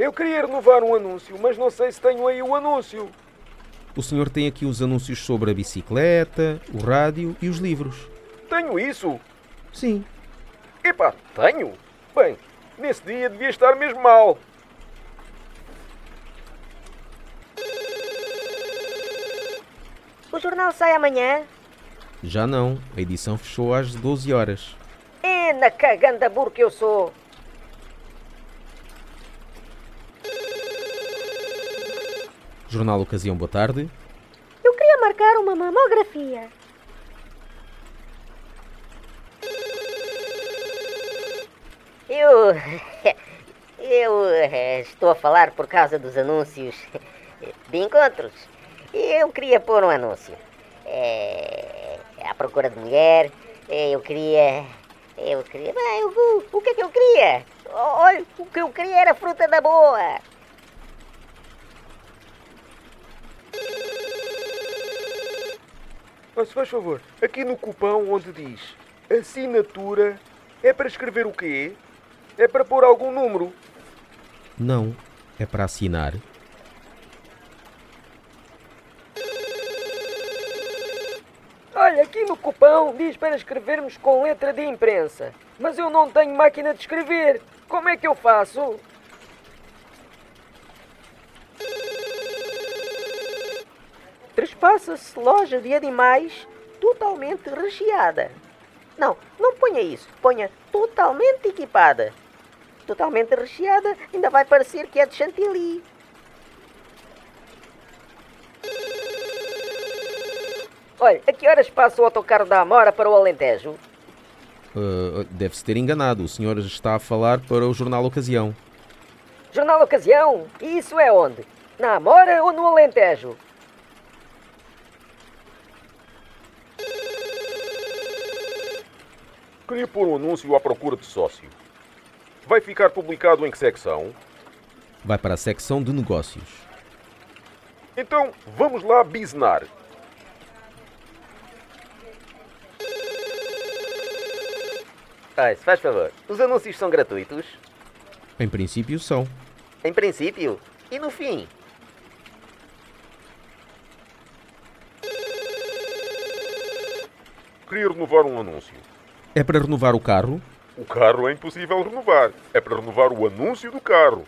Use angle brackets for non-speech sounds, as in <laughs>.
Eu queria renovar um anúncio, mas não sei se tenho aí o anúncio. O senhor tem aqui os anúncios sobre a bicicleta, o rádio e os livros. Tenho isso? Sim. Epá, tenho? Bem, nesse dia devia estar mesmo mal. O jornal sai amanhã? Já não. A edição fechou às 12 horas. É na caganda burro que eu sou. Jornal Ocasião, boa tarde. Eu queria marcar uma mamografia. Eu. <laughs> Eu eh, estou a falar por causa dos anúncios de encontros. Eu queria pôr um anúncio. É, à procura de mulher. Eu queria. Eu queria. Bem, o, o que é que eu queria? Olha, o que eu queria era fruta da boa. Mas se faz favor, aqui no cupão onde diz assinatura, é para escrever o quê? É para pôr algum número? Não. É para assinar. Olha, aqui no cupão diz para escrevermos com letra de imprensa. Mas eu não tenho máquina de escrever. Como é que eu faço? Trespassa-se loja de animais totalmente recheada. Não, não ponha isso. Ponha totalmente equipada. Totalmente recheada ainda vai parecer que é de chantilly. Olha, a que horas passa o autocarro da Amora para o Alentejo? Uh, Deve-se ter enganado. O senhor está a falar para o Jornal Ocasião. Jornal Ocasião? E isso é onde? Na Amora ou no Alentejo? Queria pôr um anúncio à procura de sócio. Vai ficar publicado em que secção? Vai para a secção de negócios. Então, vamos lá bisnar. Ai, se faz favor, os anúncios são gratuitos? Em princípio, são. Em princípio. E no fim? Queria renovar um anúncio. É para renovar o carro? O carro é impossível renovar. É para renovar o anúncio do carro.